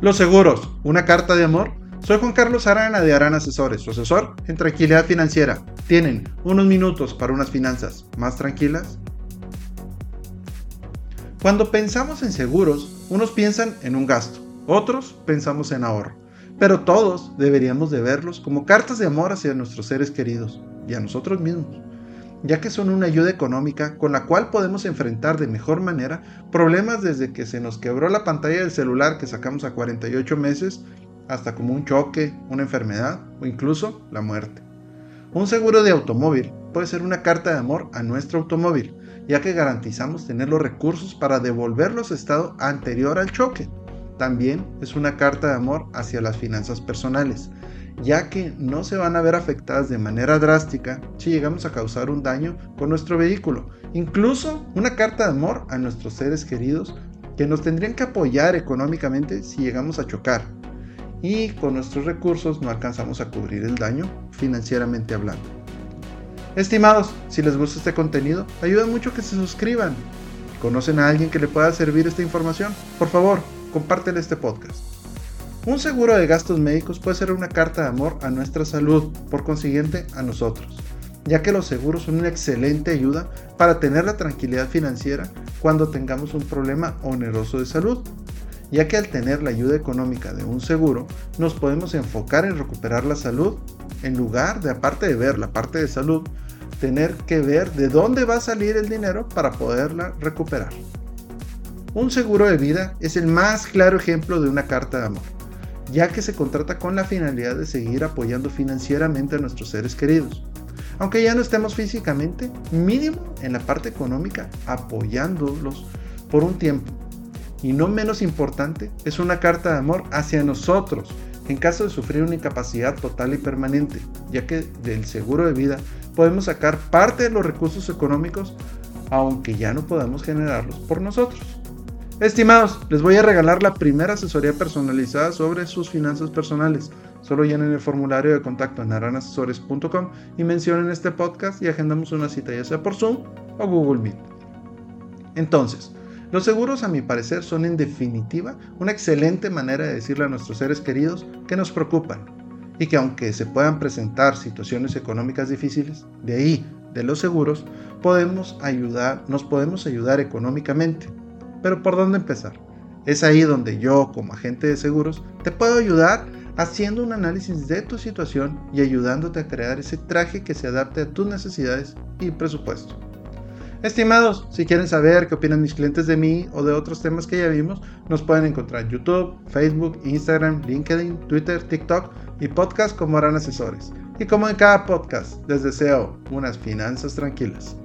Los seguros, una carta de amor. Soy Juan Carlos Arana de Arana Asesores, su asesor en tranquilidad financiera. ¿Tienen unos minutos para unas finanzas más tranquilas? Cuando pensamos en seguros, unos piensan en un gasto, otros pensamos en ahorro, pero todos deberíamos de verlos como cartas de amor hacia nuestros seres queridos y a nosotros mismos ya que son una ayuda económica con la cual podemos enfrentar de mejor manera problemas desde que se nos quebró la pantalla del celular que sacamos a 48 meses hasta como un choque, una enfermedad o incluso la muerte. Un seguro de automóvil puede ser una carta de amor a nuestro automóvil, ya que garantizamos tener los recursos para devolverlo a su estado anterior al choque. También es una carta de amor hacia las finanzas personales, ya que no se van a ver afectadas de manera drástica si llegamos a causar un daño con nuestro vehículo. Incluso una carta de amor a nuestros seres queridos que nos tendrían que apoyar económicamente si llegamos a chocar. Y con nuestros recursos no alcanzamos a cubrir el daño financieramente hablando. Estimados, si les gusta este contenido, ayuda mucho que se suscriban. ¿Conocen a alguien que le pueda servir esta información? Por favor, compártele este podcast. Un seguro de gastos médicos puede ser una carta de amor a nuestra salud, por consiguiente a nosotros, ya que los seguros son una excelente ayuda para tener la tranquilidad financiera cuando tengamos un problema oneroso de salud, ya que al tener la ayuda económica de un seguro nos podemos enfocar en recuperar la salud en lugar de, aparte de ver la parte de salud, tener que ver de dónde va a salir el dinero para poderla recuperar. Un seguro de vida es el más claro ejemplo de una carta de amor ya que se contrata con la finalidad de seguir apoyando financieramente a nuestros seres queridos. Aunque ya no estemos físicamente, mínimo en la parte económica, apoyándolos por un tiempo. Y no menos importante, es una carta de amor hacia nosotros en caso de sufrir una incapacidad total y permanente, ya que del seguro de vida podemos sacar parte de los recursos económicos aunque ya no podamos generarlos por nosotros. Estimados, les voy a regalar la primera asesoría personalizada sobre sus finanzas personales. Solo llenen el formulario de contacto en aranasesores.com y mencionen este podcast y agendamos una cita ya sea por Zoom o Google Meet. Entonces, los seguros a mi parecer son en definitiva una excelente manera de decirle a nuestros seres queridos que nos preocupan y que aunque se puedan presentar situaciones económicas difíciles, de ahí, de los seguros, nos podemos ayudar económicamente pero ¿por dónde empezar? Es ahí donde yo, como agente de seguros, te puedo ayudar haciendo un análisis de tu situación y ayudándote a crear ese traje que se adapte a tus necesidades y presupuesto. Estimados, si quieren saber qué opinan mis clientes de mí o de otros temas que ya vimos, nos pueden encontrar en YouTube, Facebook, Instagram, LinkedIn, Twitter, TikTok y podcast como harán asesores. Y como en cada podcast, les deseo unas finanzas tranquilas.